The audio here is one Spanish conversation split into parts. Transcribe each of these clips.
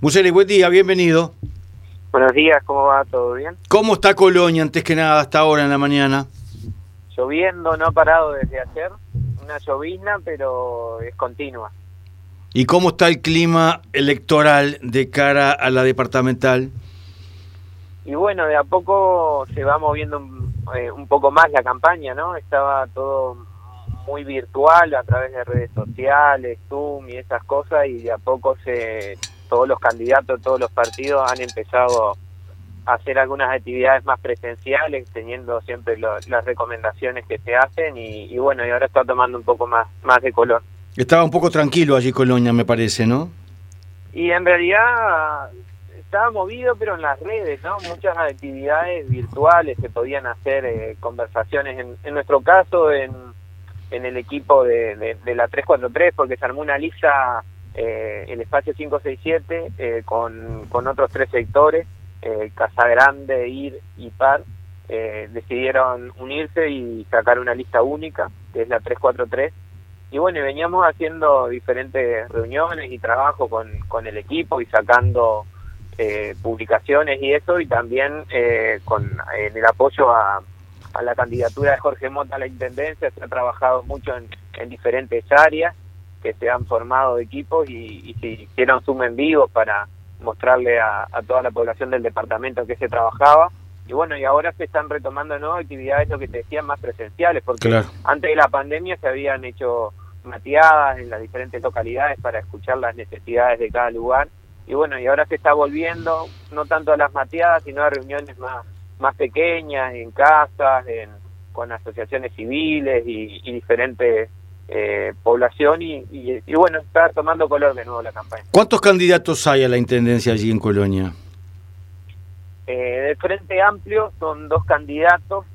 Museli, buen día, bienvenido. Buenos días, ¿cómo va? ¿Todo bien? ¿Cómo está Colonia antes que nada hasta ahora en la mañana? Lloviendo, no ha parado desde ayer, una llovizna, pero es continua. ¿Y cómo está el clima electoral de cara a la departamental? Y bueno, de a poco se va moviendo un, eh, un poco más la campaña, ¿no? Estaba todo muy virtual a través de redes sociales, Zoom y esas cosas, y de a poco se todos los candidatos, todos los partidos han empezado a hacer algunas actividades más presenciales, teniendo siempre lo- las recomendaciones que se hacen, y, y bueno, y ahora está tomando un poco más, más de color. Estaba un poco tranquilo allí Colonia, me parece, ¿no? Y en realidad estaba movido, pero en las redes, ¿no? Muchas actividades virtuales, se podían hacer eh, conversaciones, en, en nuestro caso, en, en el equipo de, de, de la 343, porque se armó una lista, eh, el espacio 567, eh, con, con otros tres sectores, eh, Casa Grande, IR y PAR, eh, decidieron unirse y sacar una lista única, que es la 343, y bueno, veníamos haciendo diferentes reuniones y trabajo con, con el equipo y sacando eh, publicaciones y eso, y también eh, con en el apoyo a, la candidatura de Jorge Mota a la Intendencia, se ha trabajado mucho en diferentes áreas, que se han formado equipos y, y se hicieron Zoom en vivo para mostrarle a, a toda la población del departamento que se trabajaba. Y bueno, y ahora se están retomando nuevas actividades, lo que te decía, más presenciales, porque Claro. antes de la pandemia se habían hecho mateadas en las diferentes localidades para escuchar las necesidades de cada lugar. Y bueno, y ahora se está volviendo, no tanto a las mateadas, sino a reuniones más, más pequeñas, en casas, en, con asociaciones civiles y, y diferentes eh, población. Y, y, y bueno, está tomando color de nuevo la campaña. ¿Cuántos candidatos hay a la Intendencia allí en Colonia? Eh, del Frente Amplio son dos candidatos.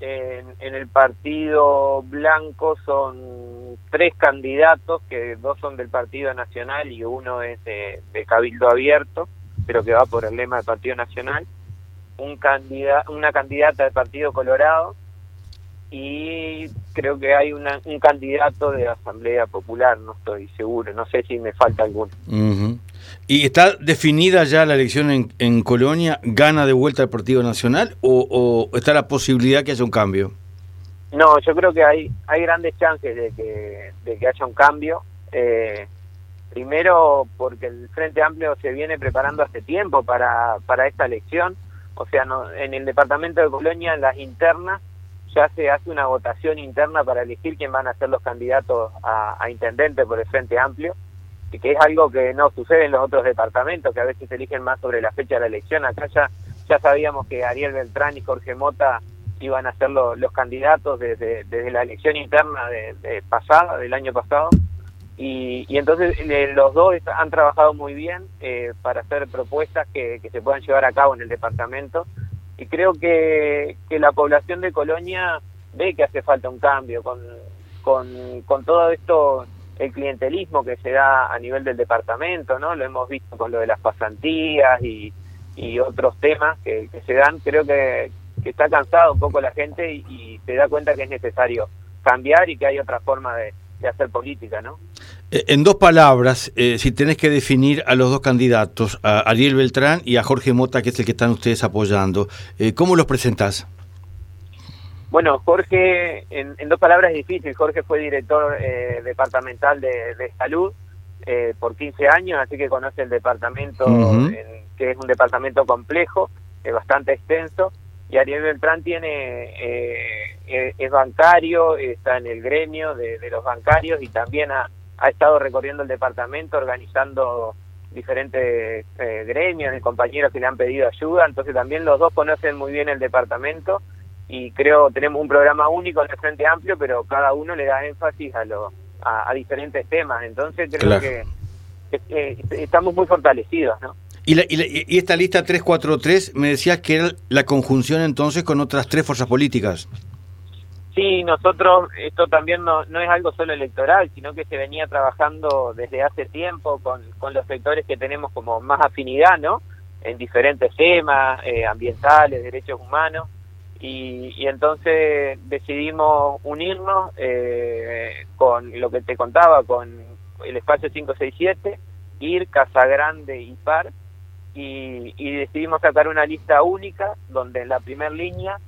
En, en el Partido Blanco son tres candidatos, que dos son del Partido Nacional y uno es de, de Cabildo Abierto, pero que va por el lema del Partido Nacional. Un candida, una candidata del Partido Colorado y creo que hay una, un candidato de Asamblea Popular, no estoy seguro, no sé si me falta alguno. Ujú. ¿Y está definida ya la elección en, en Colonia? ¿Gana de vuelta el Partido Nacional o, o está la posibilidad que haya un cambio? No, yo creo que hay hay grandes chances de que, de que haya un cambio. Eh, primero porque el Frente Amplio se viene preparando hace tiempo para, para esta elección. O sea, no, en el departamento de Colonia, las internas, ya se hace una votación interna para elegir quién van a ser los candidatos a, intendente por el Frente Amplio, y que es algo que no sucede en los otros departamentos, que a veces eligen más sobre la fecha de la elección. Acá ya, ya sabíamos que Ariel Beltrán y Jorge Mota iban a ser lo- los candidatos desde, desde la elección interna de, de pasada, del año pasado. Y, y entonces eh, los dos han trabajado muy bien eh, para hacer propuestas que se puedan llevar a cabo en el departamento. Y creo que, que la población de Colonia ve que hace falta un cambio con, con, con todo esto, el clientelismo que se da a nivel del departamento, ¿no? Lo hemos visto con lo de las pasantías y, y otros temas que, se dan. Creo que, que está cansada un poco la gente y, y se da cuenta que es necesario cambiar y que hay otra forma de, de hacer política, ¿no? Eh, En dos palabras, eh, si tenés que definir a los dos candidatos, a Ariel Beltrán y a Jorge Mota, que es el que están ustedes apoyando, eh, ¿cómo los presentás? Bueno, Jorge, en, en dos palabras es difícil. Jorge fue director eh, departamental de, de salud eh, por 15 años, así que conoce el departamento, en- que es un departamento complejo, bastante extenso. Y Ariel Beltrán tiene es bancario, está en el gremio de, de los bancarios y también ha, ha estado recorriendo el departamento organizando diferentes eh, gremios de compañeros que le han pedido ayuda. Entonces también los dos conocen muy bien el departamento y creo tenemos un programa único en el Frente Amplio, pero cada uno le da énfasis a, lo, a, a diferentes temas. Entonces creo Claro. que, eh, estamos muy fortalecidos, ¿no? Y, la- y la- y esta lista 343 me decías que era la conjunción entonces con otras tres fuerzas políticas. Sí, nosotros, esto también no, no es algo solo electoral, sino que se venía trabajando desde hace tiempo con, con los sectores que tenemos como más afinidad, ¿no? En diferentes temas, eh, ambientales, derechos humanos, y, y entonces decidimos unirnos eh, con lo que te contaba, con el espacio 567, Ir, Casa Grande y Par, y, decidimos sacar una lista única donde en la primera línea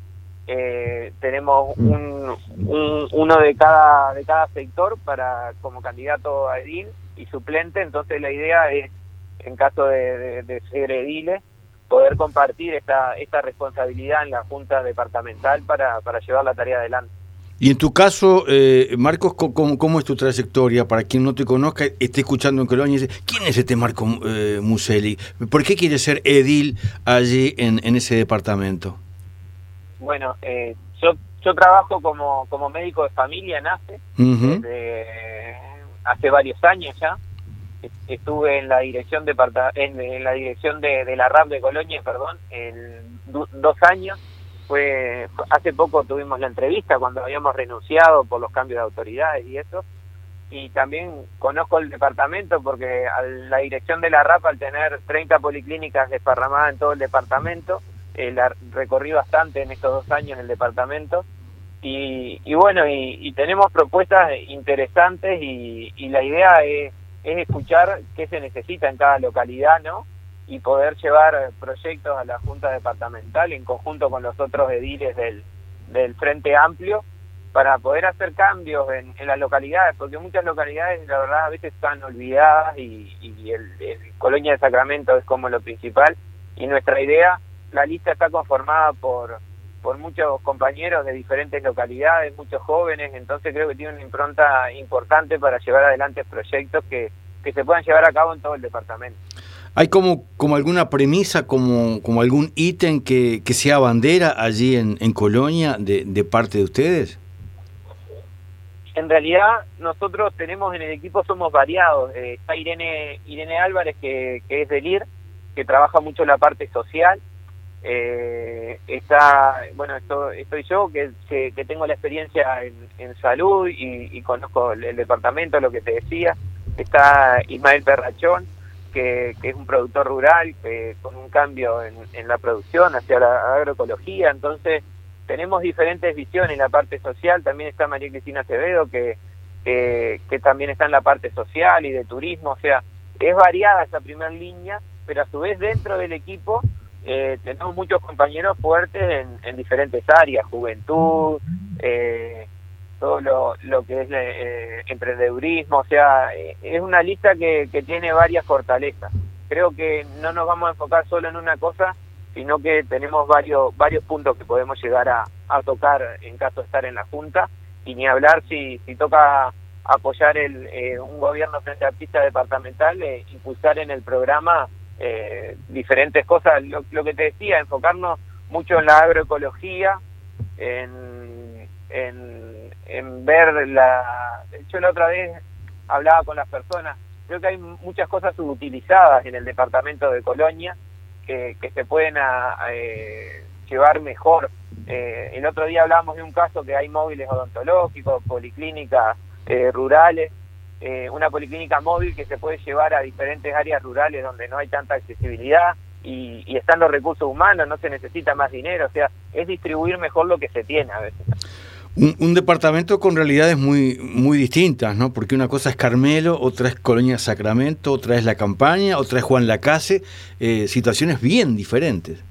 eh, tenemos mm. un, uno de cada de cada sector para como candidato a edil y suplente entonces la idea es en caso de, ser ediles poder compartir esta esta responsabilidad en la junta departamental para, para llevar la tarea adelante y en tu caso, eh, Marcos, ¿cómo, es tu trayectoria? Para quien no te conozca, esté escuchando en Colonia y dice, ¿quién es este Marco eh, Museli? ¿Por qué quiere ser edil allí en, en ese departamento? Bueno, eh, yo, yo trabajo como, como médico de familia en ACE, desde hace varios años ya. Estuve en la dirección de, en, la dirección de, la RAP de Colonia, perdón, en dos años. Fue hace poco tuvimos la entrevista cuando habíamos renunciado por los cambios de autoridades y eso. Y también conozco el departamento porque a la dirección de la RAP al tener 30 policlínicas desparramadas en todo el departamento eh, la recorrí bastante en estos dos años en el departamento y, y bueno y, tenemos propuestas interesantes y, y la idea es, es escuchar qué se necesita en cada localidad no y poder llevar proyectos a la Junta Departamental en conjunto con los otros ediles del, del Frente Amplio para poder hacer cambios en, las localidades, porque muchas localidades, la verdad, a veces están olvidadas y, el, Colonia de Sacramento es como lo principal. Y nuestra idea, la lista está conformada por, por muchos compañeros de diferentes localidades, muchos jóvenes, entonces creo que tiene una impronta importante para llevar adelante proyectos que, que se puedan llevar a cabo en todo el departamento. ¿Hay como, como alguna premisa, como, como algún ítem que, que sea bandera allí en, en Colonia de, de, parte de ustedes? En realidad nosotros tenemos en el equipo, somos variados. Eh, está Irene, Irene Álvarez, que, que es del IR, que trabaja mucho la parte social. Eh, está, bueno, esto, estoy yo, que, que, tengo la experiencia en, en salud y, y, conozco el, departamento, lo que te decía. Está Ismael Perrachón, que, es un productor rural que, con un cambio en, la producción hacia la agroecología, entonces tenemos diferentes visiones en la parte social, también está María Cristina Acevedo que, que, también está en la parte social y de turismo, o sea, es variada esa primera línea, pero a su vez dentro del equipo eh, tenemos muchos compañeros fuertes en, en diferentes áreas, juventud, eh, todo lo, lo que es eh, emprendedurismo, o sea, eh, es una lista que, que tiene varias fortalezas. Creo que no nos vamos a enfocar solo en una cosa, sino que tenemos varios varios puntos que podemos llegar a, a tocar en caso de estar en la Junta, y ni hablar si, si toca apoyar el, eh, un gobierno frente a artista departamental, eh, impulsar en el programa eh, diferentes cosas, lo, lo que te decía, enfocarnos mucho en la agroecología, en, en ver la... Yo la otra vez hablaba con las personas, creo que hay muchas cosas subutilizadas en el departamento de Colonia que, que se pueden eh, llevar mejor. Eh, el otro día hablábamos de un caso que hay móviles odontológicos, policlínicas eh, rurales, una policlínica móvil que se puede llevar a diferentes áreas rurales donde no hay tanta accesibilidad y, y están los recursos humanos, no se necesita más dinero, o sea, es distribuir mejor lo que se tiene a veces. Un, departamento con realidades muy, muy distintas, ¿no? Porque una cosa es Carmelo, otra es Colonia Sacramento, otra es La Campaña, otra es Juan Lacase, eh, situaciones bien diferentes.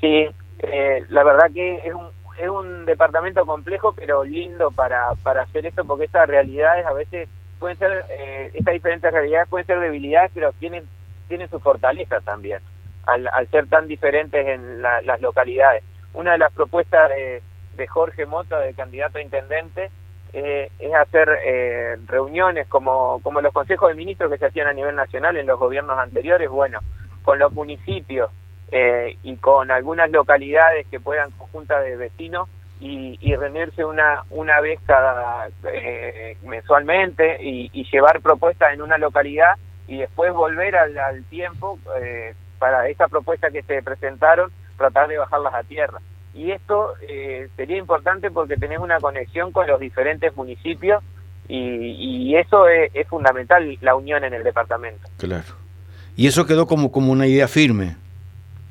Sí, eh, la verdad que es un, es un departamento complejo, pero lindo para, para hacer esto, porque estas realidades a veces pueden ser, eh, estas diferentes realidades pueden ser debilidades, pero tienen, tienen su fortaleza también, al, al ser tan diferentes en las localidades. Una de las propuestas de Jorge Mota, de candidato a intendente, eh, es hacer eh, reuniones como, como los consejos de ministros que se hacían a nivel nacional en los gobiernos anteriores, bueno, con los municipios eh, y con algunas localidades que puedan conjunta de vecinos y, y reunirse una, una vez cada mensualmente y, y, llevar propuestas en una localidad y después volver al, al tiempo para esa propuesta que se presentaron, tratar de bajarlas a tierra y esto eh, sería importante porque tenés una conexión con los diferentes municipios y, eso es, fundamental, la unión en el departamento. Claro. Y eso quedó como, como una idea firme.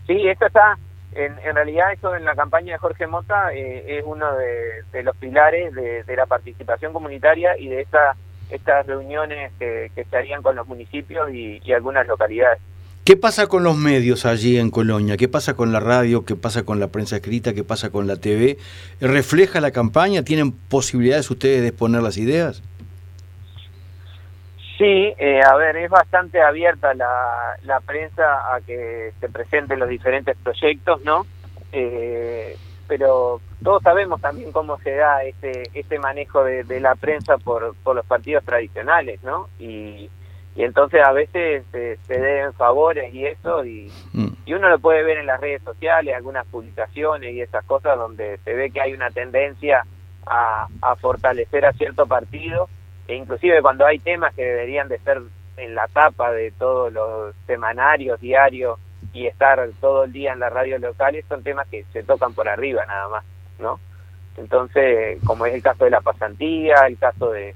Sí, esto está, en, en realidad eso en la campaña de Jorge Mota eh, es uno de, los pilares de, la participación comunitaria y de esta estas reuniones que, se harían con los municipios y, algunas localidades. ¿Qué pasa con los medios allí en Colonia? ¿Qué pasa con la radio? ¿Qué pasa con la prensa escrita? ¿Qué pasa con la TV? ¿Refleja la campaña? ¿Tienen posibilidades ustedes de exponer las ideas? Sí, eh, a ver, es bastante abierta la, la prensa a que se presenten los diferentes proyectos, ¿no? Eh, pero todos sabemos también cómo se da ese, ese manejo de, la prensa por, por los partidos tradicionales, ¿no? Y, y entonces a veces se, deben favores y eso, y, mm. y uno lo puede ver en las redes sociales, algunas publicaciones y esas cosas donde se ve que hay una tendencia a, a fortalecer a cierto partido, e inclusive cuando hay temas que deberían de ser en la tapa de todos los semanarios, diarios, y estar todo el día en la radio locales son temas que se tocan por arriba nada más, ¿no? Entonces, como es el caso de la pasantía, el caso de,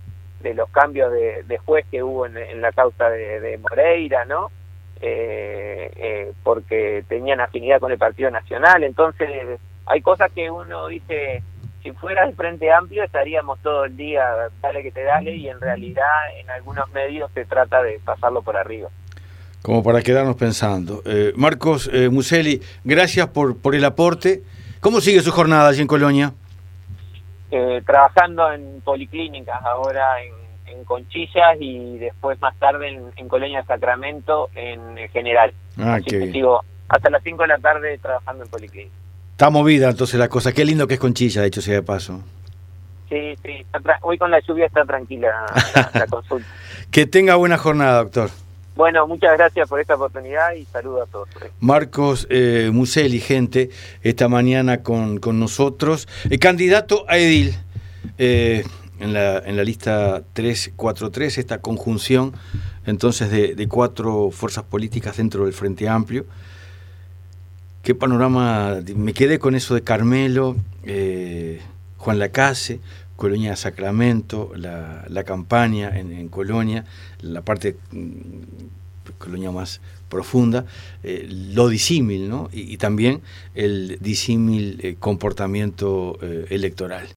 los cambios de, de, juez que hubo en, la causa de, Moreira, ¿no? Eh, eh, porque tenían afinidad con el Partido Nacional, entonces hay cosas que uno dice, si fuera el Frente Amplio estaríamos todo el día, dale que te dale, y en realidad en algunos medios se trata de pasarlo por arriba como para quedarnos pensando. Eh, Marcos eh, Museli, gracias por, por el aporte. ¿Cómo sigue su jornada allí en Colonia? Eh, trabajando en policlínicas, ahora en, Conchillas y después más tarde en, Colonia Sacramento en general. Ah, qué hasta las 5 de la tarde trabajando en policlínicas. Está movida entonces la cosa. Qué lindo que es Conchilla, de hecho, sea de paso. Sí, sí. Hoy con la lluvia está tranquila la consulta. que tenga buena jornada, doctor. Bueno, muchas gracias por esta oportunidad y saludo a todos. Marcos eh, Museli, gente, esta mañana con, con nosotros. El candidato a Edil, eh, en, la, en la lista 343, esta conjunción entonces de, cuatro fuerzas políticas dentro del Frente Amplio. Qué panorama, me quedé con eso de Carmelo, eh, Juan Lacase, Colonia Sacramento, la, la campaña en, Colonia, la parte mm, Colonia más profunda, eh, lo disímil, ¿no? Y, también el disímil eh, comportamiento electoral.